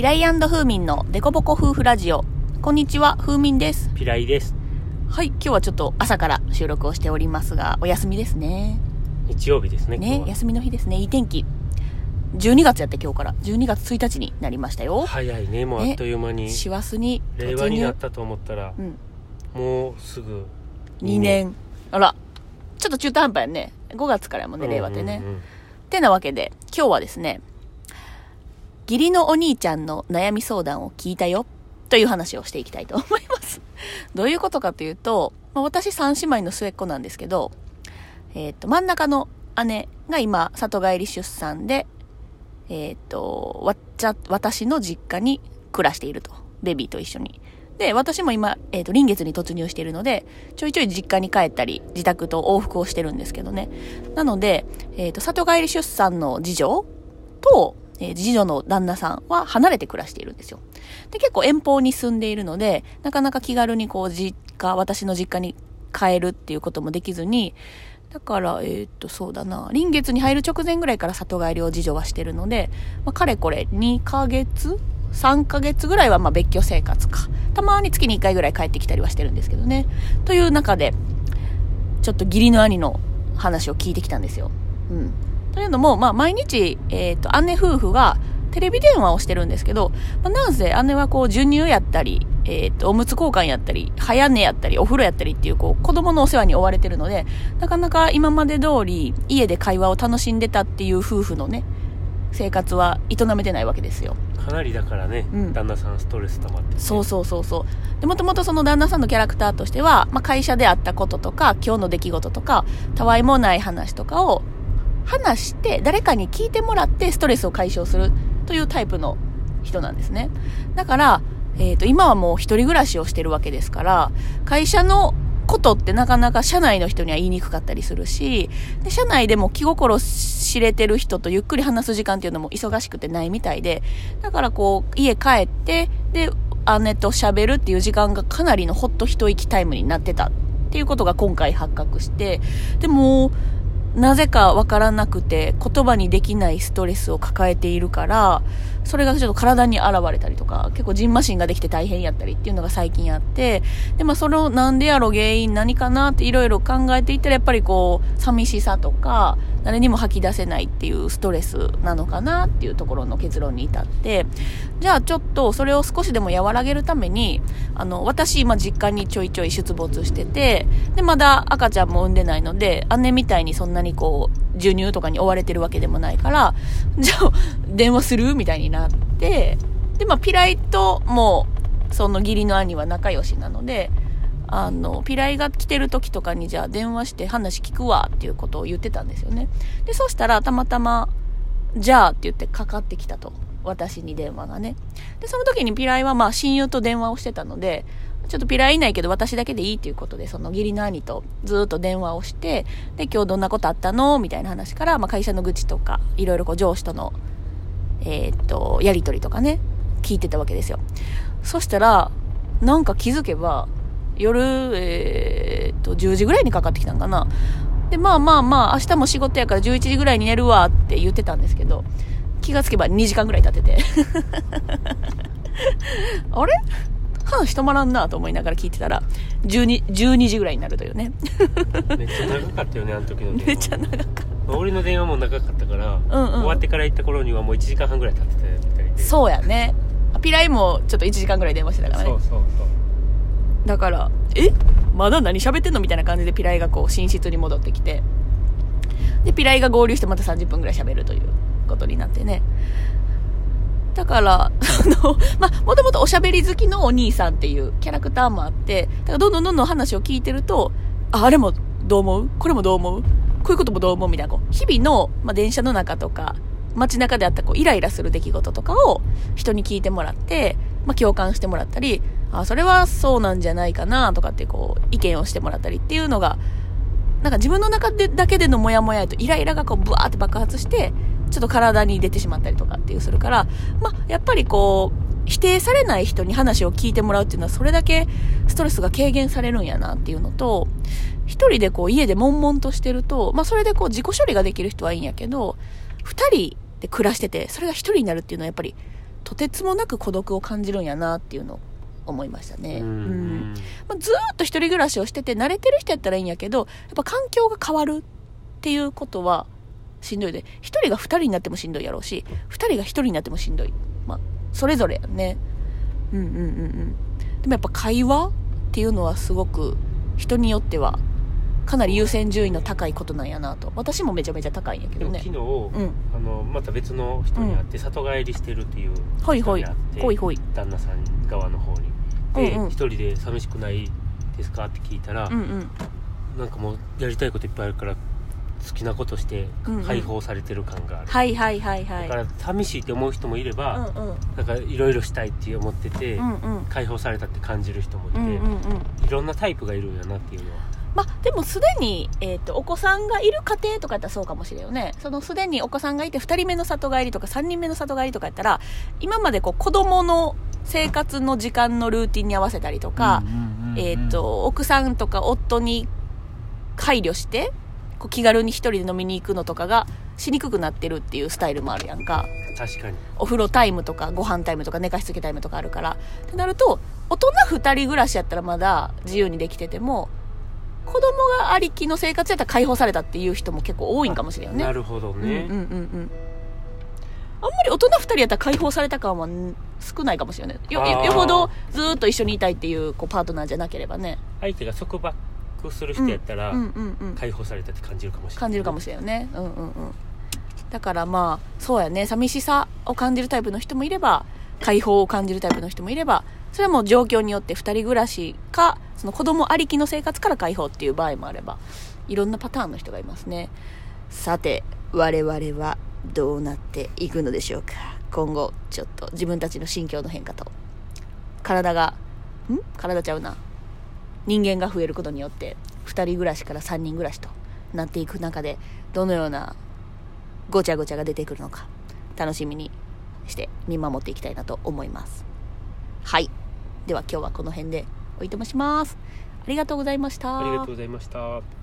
ピライ風民のデコボコ夫婦ラジオ。こんにちは、風民です。ピライです。はい、今日はちょっと朝から収録をしておりますが、お休みですね。日曜日ですね、今ね、日は。休みの日ですね。いい天気。12月やって今日から。12月1日になりましたよ。早いね、もうあっという間に。師走に令和になったと思ったら、うん。もうすぐ2年。あら。ちょっと中途半端やね。5月からやもんね、令和ってね。うんうんうんてなわけで、今日はですね、義理のお兄ちゃんの悩み相談を聞いたよ、という話をしていきたいと思います。どういうことかというと、まあ、私三姉妹の末っ子なんですけど、えっ、と、真ん中の姉が今、里帰り出産で、えっ、と、わっちゃ、私の実家に暮らしていると。ベビーと一緒に。で、私も今、えっ、と、臨月に突入しているので、ちょいちょい実家に帰ったり、自宅と往復をしてるんですけどね。なので、えっ、と、里帰り出産の次女と、えー次女の旦那さんは離れて暮らしているんですよ。で、結構遠方に住んでいるので、なかなか気軽にこう、実家、私の実家に帰るっていうこともできずに、だから、えっ、と、そうだな、臨月に入る直前ぐらいから里帰りを次女はしてるので、まあ、かれこれ2ヶ月 ?3 ヶ月ぐらいはま別居生活か。たまに月に1回ぐらい帰ってきたりはしてるんですけどね。という中で、ちょっと義理の兄の話を聞いてきたんですよ。うん。というのも、まあ、毎日、えっ、と、姉夫婦がテレビ電話をしてるんですけど、まあ、なんせ姉はこう、授乳やったり、えっ、と、おむつ交換やったり、早寝やったり、お風呂やったりっていう、こう、子供のお世話に追われてるので、なかなか今まで通り、家で会話を楽しんでたっていう夫婦のね、生活は営めてないわけですよ。かなりだからね、うん旦那さんストレス溜まっててそうそうそうそう。で、もともとその旦那さんのキャラクターとしては、まあ、会社であったこととか、今日の出来事とか、たわいもない話とかを話して、誰かに聞いてもらってストレスを解消するというタイプの人なんですね。だから、えっ、と、今はもう一人暮らしをしてるわけですから、会社のことってなかなか社内の人には言いにくかったりするし、で、社内でも気心知れてる人とゆっくり話す時間っていうのも忙しくてないみたいで、だからこう、家帰って、で、姉と喋るっていう時間がかなりのほっと一息タイムになってたっていうことが今回発覚して、でも、なぜかわからなくて言葉にできないストレスを抱えているから、それがちょっと体に現れたりとか、結構ジンマシンができて大変やったりっていうのが最近あって、で、まあそのなんでやろ原因何かなっていろいろ考えていったらやっぱりこう、寂しさとか、誰にも吐き出せないっていうストレスなのかなっていうところの結論に至って、じゃあちょっとそれを少しでも和らげるために、あの、私今実家にちょいちょい出没してて、で、まだ赤ちゃんも産んでないので、姉みたいにそんなにこう、授乳とかに追われてるわけでもないから、じゃあ電話する？みたいになって、で、まあピライともう、その義理の兄は仲良しなので、あの、ピライが来てる時とかにじゃあ電話して話聞くわっていうことを言ってたんですよね。で、そしたらたまたま、じゃあって言ってかかってきたと。私に電話がね。で、その時にピライはまあ親友と電話をしてたので、ちょっとピライいないけど私だけでいいっていうことで、その義理の兄とずっと電話をして、で、今日どんなことあったのみたいな話から、まあ会社の愚痴とか、いろいろこう上司との、えーっと、やりとりとかね、聞いてたわけですよ。そしたら、なんか気づけば、夜、えーっと、10時ぐらいにかかってきたんかな。で、まあまあまあ、明日も仕事やから11時ぐらいに寝るわって言ってたんですけど、気がつけば2時間ぐらい経ってて。あれ？話止まらんなと思いながら聞いてたら、12、12時ぐらいになるというね。めっちゃ長かったよねあの時の電話めっちゃ長かった。まあ俺の電話も長かったから、うんうん終わってから行った頃にはもう1時間半ぐらい経ってたみたいでそうやね。ピライもちょっと1時間ぐらい電話してたからねそう。そうそうだから、え？まだ何喋ってんのみたいな感じでピライがこう寝室に戻ってきて。で、ピライが合流してまた30分ぐらい喋るということになってね。だから、あの、まあ、もともとおしゃべり好きのお兄さんっていうキャラクターもあって、だからどんどんどんどん話を聞いてると、あ、あれもどう思う？これもどう思う？こういうこともどう思う？みたいな、こう、日々の、まあ、電車の中とか、街中であったこうイライラする出来事とかを人に聞いてもらって、まあ、共感してもらったり、あ、それはそうなんじゃないかなとかってこう、意見をしてもらったりっていうのが、なんか自分の中でだけでのモヤモヤとイライラがこうブワーって爆発して、ちょっと体に出てしまったりとかっていうするから、まあ、やっぱりこう、否定されない人に話を聞いてもらうっていうのはそれだけストレスが軽減されるんやなっていうのと、一人でこう家で悶々としてると、まあそれでこう自己処理ができる人はいいんやけど、二人で暮らしてて、それが一人になるっていうのはやっぱりとてつもなく孤独を感じるんやなっていうのを思いましたね。うんうんまあ、ずーっと一人暮らしをしてて慣れてる人やったらいいんやけどやっぱ環境が変わるっていうことはしんどい。で一人が二人になってもしんどいやろうし二人が一人になってもしんどい。まあそれぞれやね。うんうんうんうん。でもやっぱ会話っていうのはすごく人によってはかなり優先順位の高いことなんやなと。私もめちゃめちゃ高いんやけどね。昨日、うん。あのまた別の人に会って里帰りしてるっていうほいほい。人に会ってほいほい。旦那さん側の方に。で、うんうん。一人で寂しくないですか？って聞いたら、うんうん。なんかもうやりたいこといっぱいあるから好きなことしてうんうん。解放されてる感がある、はいはいはいはい。だから寂しいって思う人もいれば、うんうん。なんかいろいろしたいって思ってて、うんうん。解放されたって感じる人もいて、うんうんうん。いろんなタイプがいるんやなっていうのは。まあ、でもすでに、えー、とお子さんがいる家庭とかやったらそうかもしれんよね。そのすでにお子さんがいて2人目の里帰りとか3人目の里帰りとかやったら今までこう子供の生活の時間のルーティンに合わせたりとか、えー、と奥さんとか夫に配慮してこう気軽に1人で飲みに行くのとかがしにくくなってるっていうスタイルもあるやんか。確かに。お風呂タイムとかご飯タイムとか寝かしつけタイムとかあるから。ってなると大人2人暮らしやったらまだ自由にできてても子供がありきの生活やったら解放されたっていう人も結構多いんかもしれんよね。なるほどうんうんね、うんうん。あんまり大人2人やったら解放された感はん少ないかもしれないよよよほどずーっと一緒にいたいっていうこうパートナーじゃなければね。相手が束縛する人やったら、うんうんうん解放されたって感じるかもしれない感じるかもしれんよね。うんうんうん。だからまあそうやね。寂しさを感じるタイプの人もいれば解放を感じるタイプの人もいればそれはもう状況によって2人暮らしかその子供ありきの生活から解放っていう場合もあればいろんなパターンの人がいますね。さて我々はどうなっていくのでしょうか。今後ちょっと自分たちの心境の変化と。体がん？体ちゃうな人間が増えることによって2人暮らしから3人暮らしとなっていく中でどのようなごちゃごちゃが出てくるのか楽しみにして見守っていきたいなと思います。はい。では今日はこの辺でおいとまします。ありがとうございました。ありがとうございました。